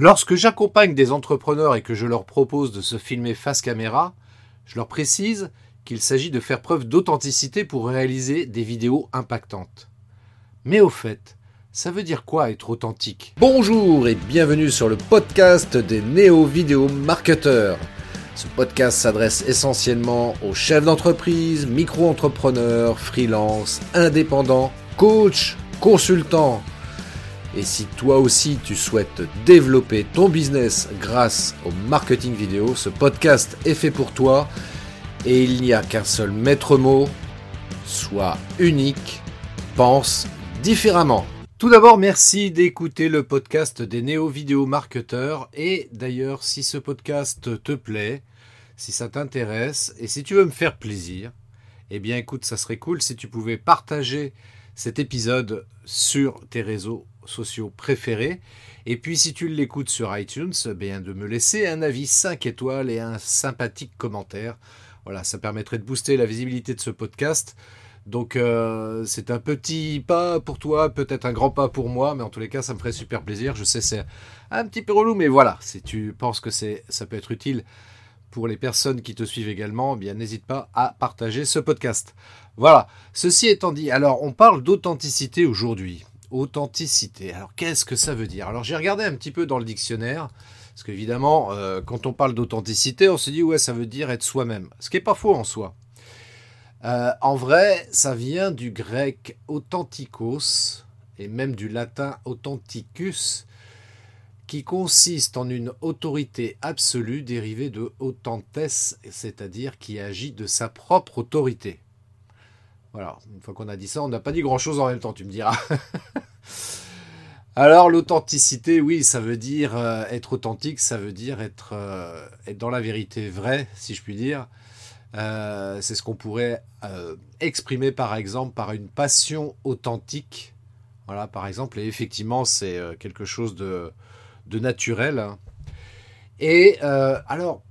Lorsque j'accompagne des entrepreneurs et que je leur propose de se filmer face caméra, je leur précise qu'il s'agit de faire preuve d'authenticité pour réaliser des vidéos impactantes. Mais au fait, ça veut dire quoi être authentique? Bonjour et bienvenue sur le podcast des néo-vidéo marketeurs. Ce podcast s'adresse essentiellement aux chefs d'entreprise, micro-entrepreneurs, freelance, indépendants, coachs, consultants et si toi aussi tu souhaites développer ton business grâce au marketing vidéo, ce podcast est fait pour toi. Et il n'y a qu'un seul maître mot, sois unique, pense différemment. Tout d'abord, merci d'écouter le podcast des néo-vidéo marketeurs et d'ailleurs si ce podcast te plaît, si ça t'intéresse et si tu veux me faire plaisir, eh bien écoute, ça serait cool si tu pouvais partager cet épisode sur tes réseaux sociaux préférés. Et puis si tu l'écoutes sur iTunes, eh bien de me laisser un avis 5 étoiles et un sympathique commentaire. Voilà, ça permettrait de booster la visibilité de ce podcast. Donc euh, c'est un petit pas pour toi, peut-être un grand pas pour moi, mais en tous les cas ça me ferait super plaisir. Je sais c'est un petit peu relou, mais voilà, si tu penses que ça peut être utile pour les personnes qui te suivent également, eh bien n'hésite pas à partager ce podcast. Voilà, ceci étant dit, alors on parle d'authenticité aujourd'hui authenticité. Alors qu'est-ce que ça veut dire? Alors j'ai regardé un petit peu dans le dictionnaire, parce qu'évidemment, euh, quand on parle d'authenticité, on se dit ouais, ça veut dire être soi-même. Ce qui n'est pas faux en soi. Euh, en vrai, ça vient du grec authentikos et même du latin authenticus, qui consiste en une autorité absolue dérivée de autentes, c'est-à-dire qui agit de sa propre autorité. Voilà, une fois qu'on a dit ça, on n'a pas dit grand-chose en même temps, tu me diras. Alors l'authenticité, oui, ça veut dire euh, être authentique, ça veut dire être, euh, être, dans la vérité vraie, si je puis dire. Euh, c'est ce qu'on pourrait exprimer par exemple par une passion authentique. Voilà, par exemple, et effectivement, c'est quelque chose de, de naturel. Et alors,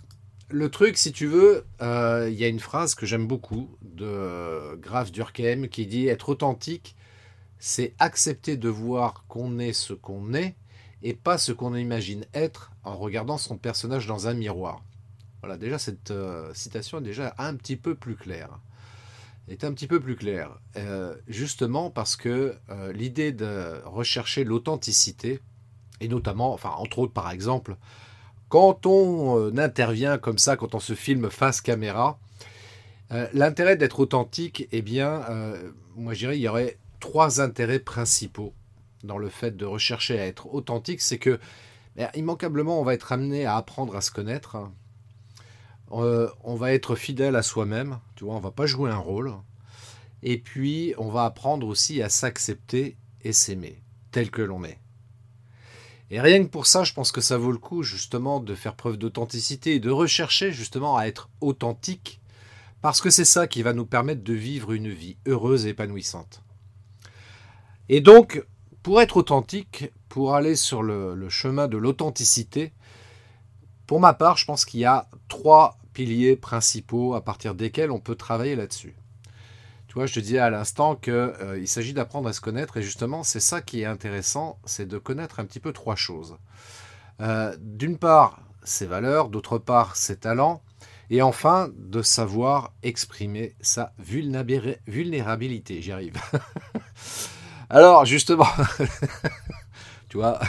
le truc, si tu veux, il y a une phrase que j'aime beaucoup de Graf Durkheim qui dit être authentique, c'est accepter de voir qu'on est ce qu'on est et pas ce qu'on imagine être en regardant son personnage dans un miroir. Voilà, déjà cette euh, citation est déjà un petit peu plus claire. Est un petit peu plus claire. Euh, justement parce que euh, l'idée de rechercher l'authenticité, et notamment, enfin entre autres par exemple, quand on intervient comme ça, quand on se filme face caméra, l'intérêt d'être authentique, eh bien, moi je dirais, il y aurait trois intérêts principaux dans le fait de rechercher à être authentique, c'est que ben, immanquablement on va être amené à apprendre à se connaître. Euh, on va être fidèle à soi-même, tu vois, on va pas jouer un rôle. Et puis on va apprendre aussi à s'accepter et s'aimer tel que l'on est. Et rien que pour ça, je pense que ça vaut le coup justement de faire preuve d'authenticité et de rechercher justement à être authentique, parce que c'est ça qui va nous permettre de vivre une vie heureuse et épanouissante. Et donc, pour être authentique, pour aller sur le, chemin de l'authenticité, pour ma part, je pense qu'il y a trois piliers principaux à partir desquels on peut travailler là-dessus. Je te disais à l'instant qu'il euh, s'agit d'apprendre à se connaître, et justement, c'est ça qui est intéressant, c'est de connaître un petit peu trois choses. Euh, d'une part, ses valeurs, d'autre part, ses talents, et enfin, de savoir exprimer sa vulnérabilité. J'y arrive. Alors, justement, tu vois,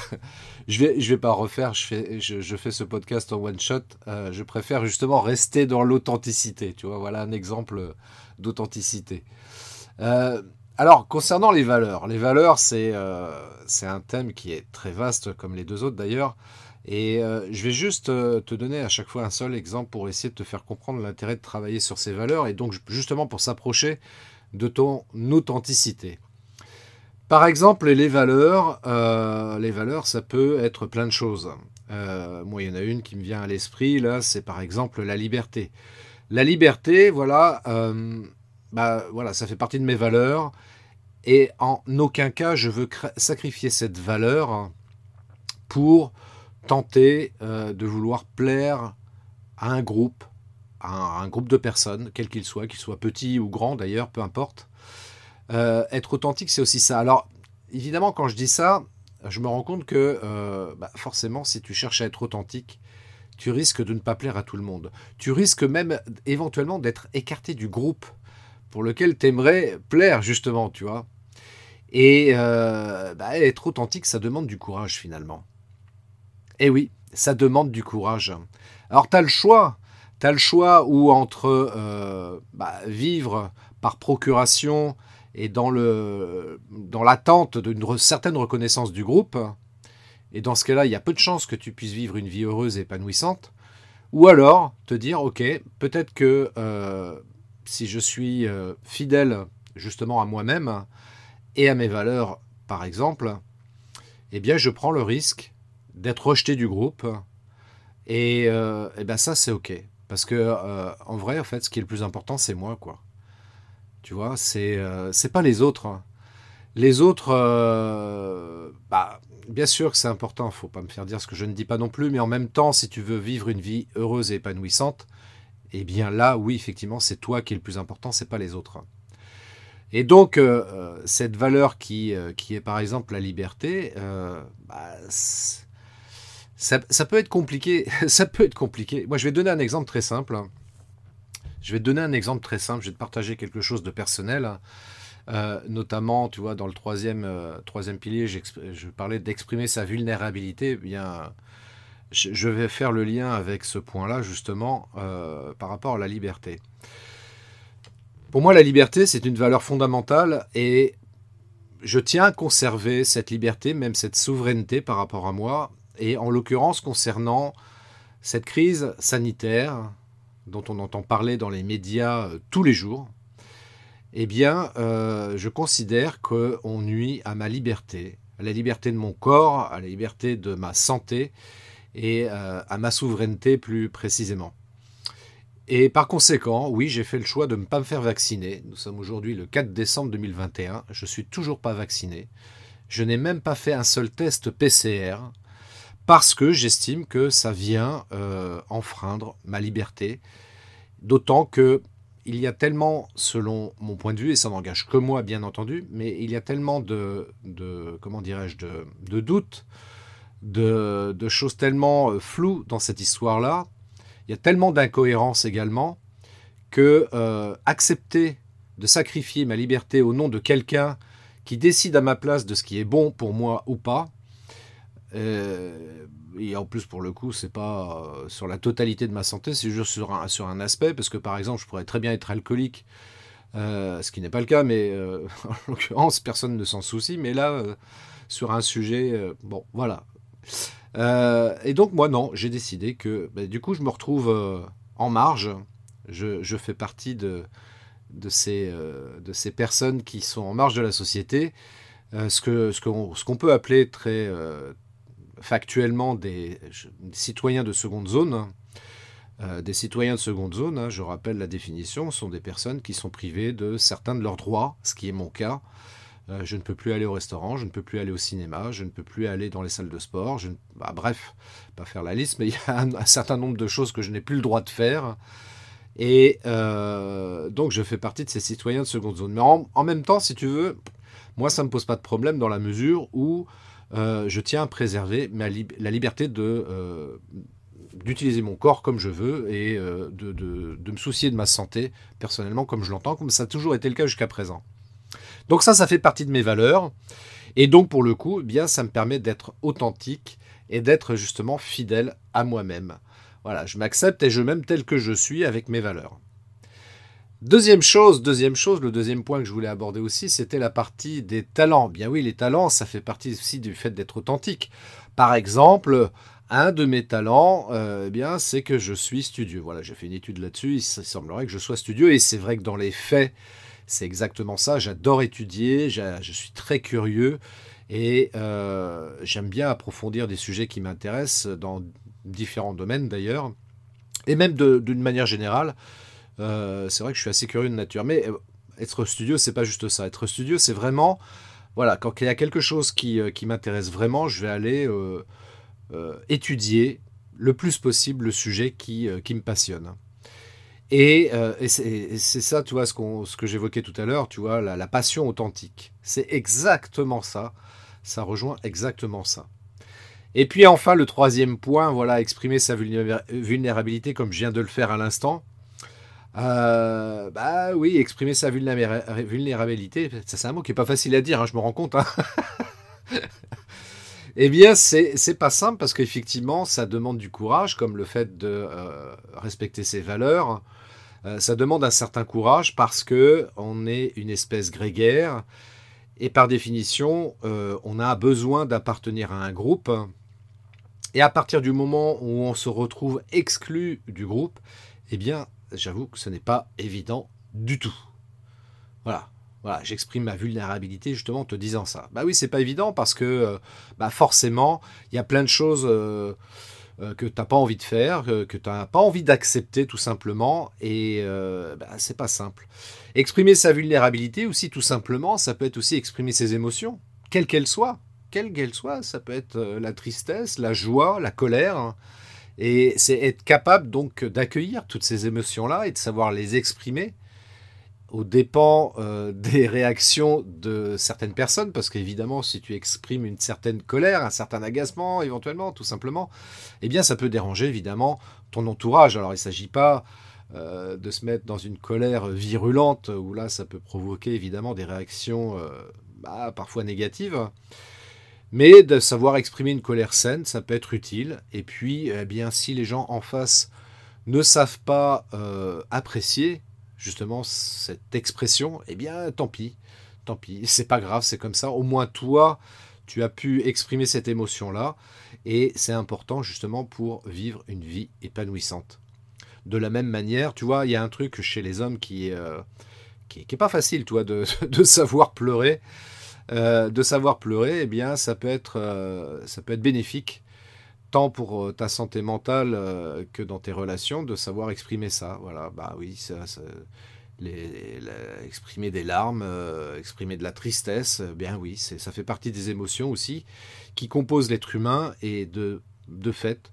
je vais, je vais pas refaire, je fais, je, fais ce podcast en one shot. Euh, je préfère justement rester dans l'authenticité. Tu vois, voilà un exemple d'authenticité. Euh, alors, concernant les valeurs, les valeurs, c'est euh, un thème qui est très vaste, comme les deux autres d'ailleurs. Et je vais juste te donner à chaque fois un seul exemple pour essayer de te faire comprendre l'intérêt de travailler sur ces valeurs et donc justement pour s'approcher de ton authenticité. Par exemple, les valeurs, euh, les valeurs, ça peut être plein de choses. Euh, moi, il y en a une qui me vient à l'esprit, là, c'est par exemple la liberté. La liberté, voilà, euh, bah, voilà, ça fait partie de mes valeurs, et en aucun cas je veux sacrifier cette valeur pour tenter de vouloir plaire à un groupe, à un groupe de personnes, quel qu'il soit, qu'il soit petit ou grand d'ailleurs, peu importe. Euh, être authentique, c'est aussi ça. Alors, évidemment, quand je dis ça, je me rends compte que bah, forcément, si tu cherches à être authentique, tu risques de ne pas plaire à tout le monde. Tu risques même éventuellement d'être écarté du groupe pour lequel tu aimerais plaire, justement, tu vois. Et bah, être authentique, ça demande du courage, finalement. Eh oui, ça demande du courage. Alors, tu as le choix. Tu as le choix ou entre bah, vivre par procuration et dans l'attente d'une certaine reconnaissance du groupe, et dans ce cas-là, il y a peu de chances que tu puisses vivre une vie heureuse et épanouissante, ou alors te dire, ok, peut-être que euh, si je suis euh, fidèle justement à moi-même et à mes valeurs, par exemple, eh bien je prends le risque d'être rejeté du groupe, et, euh, eh ben ça c'est ok, parce que en vrai, en fait, ce qui est le plus important, c'est moi, quoi. Tu vois, c'est c'est pas les autres. Hein. Les autres, bah, bien sûr que c'est important, faut pas me faire dire ce que je ne dis pas non plus, mais en même temps, si tu veux vivre une vie heureuse et épanouissante, eh bien là, oui, effectivement, c'est toi qui est le plus important, c'est pas les autres. Et donc, euh, euh, cette valeur qui, euh, qui est par exemple la liberté, bah, ça, peut être compliqué. ça peut être compliqué. Moi, je vais donner un exemple très simple. Je vais te donner un exemple très simple. Je vais te partager quelque chose de personnel. Euh, notamment, tu vois, dans le troisième, troisième pilier, je parlais d'exprimer sa vulnérabilité. Bien, je, vais faire le lien avec ce point-là, justement, euh, par rapport à la liberté. Pour moi, la liberté, c'est une valeur fondamentale et je tiens à conserver cette liberté, même cette souveraineté par rapport à moi. Et en l'occurrence, concernant cette crise sanitaire dont on entend parler dans les médias tous les jours, eh bien, euh, je considère qu'on nuit à ma liberté, à la liberté de mon corps, à la liberté de ma santé et euh, à ma souveraineté plus précisément. Et par conséquent, oui, j'ai fait le choix de ne pas me faire vacciner. Nous sommes aujourd'hui le 4 décembre 2021. Je ne suis toujours pas vacciné. Je n'ai même pas fait un seul test PCR parce que j'estime que ça vient euh, enfreindre ma liberté. D'autant que il y a tellement, selon mon point de vue, et ça n'engage que moi bien entendu, mais il y a tellement de, comment dirais-je, de, doutes, de, choses tellement euh, floues dans cette histoire-là, il y a tellement d'incohérences également, que euh, accepter de sacrifier ma liberté au nom de quelqu'un qui décide à ma place de ce qui est bon pour moi ou pas, euh, et en plus, pour le coup, c'est pas sur la totalité de ma santé, c'est juste sur un, sur un aspect, parce que par exemple, je pourrais très bien être alcoolique, ce qui n'est pas le cas, mais en l'occurrence, personne ne s'en soucie. Mais là, sur un sujet, bon, voilà. Et donc, moi, non, j'ai décidé que, bah, du coup, je me retrouve en marge. Je, fais partie de, de, ces, personnes qui sont en marge de la société. ce qu'on peut appeler très, factuellement des, citoyens de seconde zone. Euh, des citoyens de seconde zone, hein, je rappelle la définition, sont des personnes qui sont privées de certains de leurs droits, ce qui est mon cas. Euh, je ne peux plus aller au restaurant, je ne peux plus aller au cinéma, je ne peux plus aller dans les salles de sport. Bah, bref, pas faire la liste, mais il y a un, certain nombre de choses que je n'ai plus le droit de faire. Et euh, donc je fais partie de ces citoyens de seconde zone. Mais en, même temps, si tu veux, moi ça ne me pose pas de problème dans la mesure où euh, je tiens à préserver la liberté d'utiliser mon corps comme je veux et de, me soucier de ma santé personnellement comme je l'entends, comme ça a toujours été le cas jusqu'à présent. Donc ça, ça fait partie de mes valeurs. Et donc pour le coup, eh bien, ça me permet d'être authentique et d'être justement fidèle à moi-même. Voilà, je m'accepte et je m'aime tel que je suis avec mes valeurs. Deuxième chose, deuxième chose, le deuxième point que je voulais aborder aussi, c'était la partie des talents. Bien oui, les talents, ça fait partie aussi du fait d'être authentique. Par exemple, un de mes talents, euh, eh bien, c'est que je suis studieux. Voilà, j'ai fait une étude là-dessus. Il semblerait que je sois studieux, et c'est vrai que dans les faits, c'est exactement ça. J'adore étudier, je suis très curieux, et euh, j'aime bien approfondir des sujets qui m'intéressent dans différents domaines d'ailleurs, et même d'une manière générale. Euh, c'est vrai que je suis assez curieux de nature. Mais euh, être studieux, c'est pas juste ça. Être studieux, c'est vraiment, voilà, quand il y a quelque chose qui, m'intéresse vraiment, je vais aller étudier le plus possible le sujet qui, me passionne. Et, c'est ça, tu vois, ce, que j'évoquais tout à l'heure, tu vois, la, passion authentique. C'est exactement ça. Ça rejoint exactement ça. Et puis enfin, le troisième point, voilà, exprimer sa vulnérabilité comme je viens de le faire à l'instant. Euh, bah oui, exprimer sa vulnérabilité, ça c'est un mot qui est pas facile à dire, hein, je me rends compte. Hein. eh bien, c'est pas simple parce qu'effectivement, ça demande du courage, comme le fait de euh, respecter ses valeurs. Euh, ça demande un certain courage parce que on est une espèce grégaire et par définition, on a besoin d'appartenir à un groupe. Et à partir du moment où on se retrouve exclu du groupe, eh bien, j'avoue que ce n'est pas évident du tout. Voilà. J'exprime ma vulnérabilité justement en te disant ça. Bah oui, c'est pas évident parce que euh, bah forcément, il y a plein de choses euh, euh, que tu n'as pas envie de faire, que tu n'as pas envie d'accepter tout simplement, et bah, c'est pas simple. Exprimer sa vulnérabilité aussi, tout simplement, ça peut être aussi exprimer ses émotions, quelles qu'elles soient. Quelles qu'elles soient, ça peut être la tristesse, la joie, la colère. Hein. Et c'est être capable donc d'accueillir toutes ces émotions-là et de savoir les exprimer au dépend euh, des réactions de certaines personnes, parce qu'évidemment, si tu exprimes une certaine colère, un certain agacement, éventuellement, tout simplement, eh bien, ça peut déranger évidemment ton entourage. Alors, il ne s'agit pas euh, de se mettre dans une colère virulente, où là, ça peut provoquer évidemment des réactions euh, bah, parfois négatives. Mais de savoir exprimer une colère saine, ça peut être utile. Et puis, eh bien, si les gens en face ne savent pas apprécier justement cette expression, eh bien, tant pis, tant pis, c'est pas grave, c'est comme ça. Au moins toi, tu as pu exprimer cette émotion-là, et c'est important justement pour vivre une vie épanouissante. De la même manière, tu vois, il y a un truc chez les hommes qui, euh, qui, pas facile, toi, de, de savoir pleurer. Euh, de savoir pleurer, eh bien, ça peut être, euh, ça peut être bénéfique, tant pour euh, ta santé mentale que dans tes relations, de savoir exprimer ça. Voilà, bah oui, ça, exprimer des larmes, exprimer de la tristesse, bien oui, ça fait partie des émotions aussi qui composent l'être humain et de, de fait,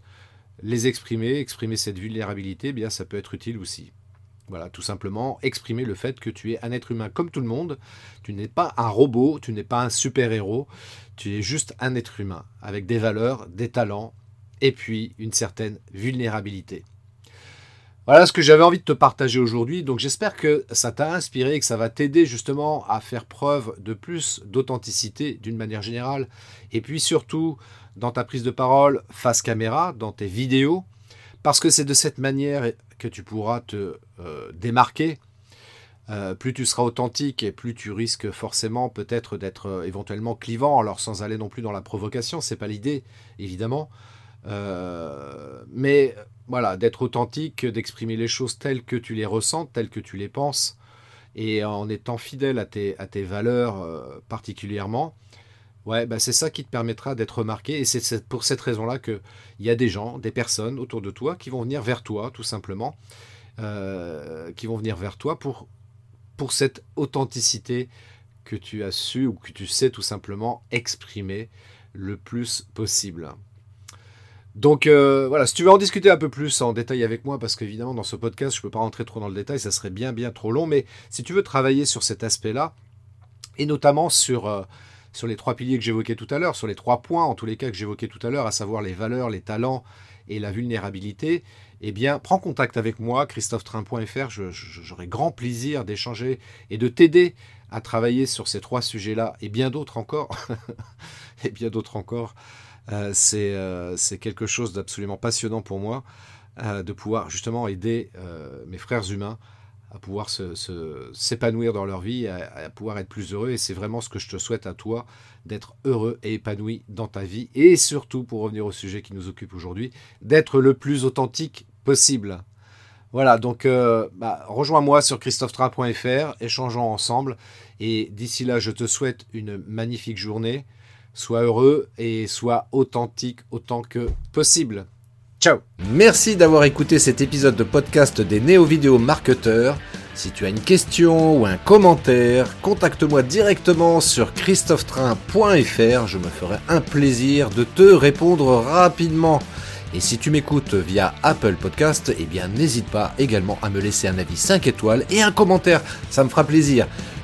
les exprimer, exprimer cette vulnérabilité, eh bien ça peut être utile aussi. Voilà, tout simplement exprimer le fait que tu es un être humain comme tout le monde. Tu n'es pas un robot, tu n'es pas un super-héros, tu es juste un être humain avec des valeurs, des talents et puis une certaine vulnérabilité. Voilà ce que j'avais envie de te partager aujourd'hui. Donc j'espère que ça t'a inspiré et que ça va t'aider justement à faire preuve de plus d'authenticité d'une manière générale. Et puis surtout dans ta prise de parole face caméra, dans tes vidéos. Parce que c'est de cette manière que tu pourras te euh, démarquer. Euh, plus tu seras authentique et plus tu risques forcément peut-être d'être euh, éventuellement clivant, alors sans aller non plus dans la provocation, c'est pas l'idée, évidemment. Mais voilà, d'être authentique, d'exprimer les choses telles que tu les ressens, telles que tu les penses, et en étant fidèle à tes, valeurs particulièrement, Ouais, bah c'est ça qui te permettra d'être remarqué. Et c'est pour cette raison-là qu'il y a des gens, des personnes autour de toi qui vont venir vers toi, tout simplement, euh, qui vont venir vers toi pour, pour cette authenticité que tu as su ou que tu sais tout simplement exprimer le plus possible. Donc euh, voilà, si tu veux en discuter un peu plus en détail avec moi, parce qu'évidemment dans ce podcast je ne peux pas rentrer trop dans le détail, ça serait bien bien trop long, mais si tu veux travailler sur cet aspect-là, et notamment sur... Euh, sur les trois piliers que j'évoquais tout à l'heure, sur les trois points en tous les cas que j'évoquais tout à l'heure, à savoir les valeurs, les talents et la vulnérabilité, eh bien, prends contact avec moi, christophetrain.fr. J'aurai grand plaisir d'échanger et de t'aider à travailler sur ces trois sujets-là et bien d'autres encore. et bien d'autres encore. Euh, euh, c'est quelque chose d'absolument passionnant pour moi euh, de pouvoir justement aider mes frères humains à pouvoir s'épanouir dans leur vie, à, pouvoir être plus heureux. Et c'est vraiment ce que je te souhaite à toi, d'être heureux et épanoui dans ta vie. Et surtout, pour revenir au sujet qui nous occupe aujourd'hui, d'être le plus authentique possible. Voilà, donc bah, rejoins-moi sur christophetra.fr, échangeons ensemble. Et d'ici là, je te souhaite une magnifique journée. Sois heureux et sois authentique autant que possible. Ciao Merci d'avoir écouté cet épisode de podcast des néo-vidéo marketeurs. Si tu as une question ou un commentaire, contacte-moi directement sur christophetrain.fr. Je me ferai un plaisir de te répondre rapidement. Et si tu m'écoutes via Apple Podcast, eh bien n'hésite pas également à me laisser un avis 5 étoiles et un commentaire, ça me fera plaisir.